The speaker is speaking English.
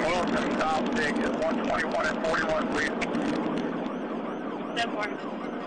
Wilson, stop station, 121 and 41, please. Ten four.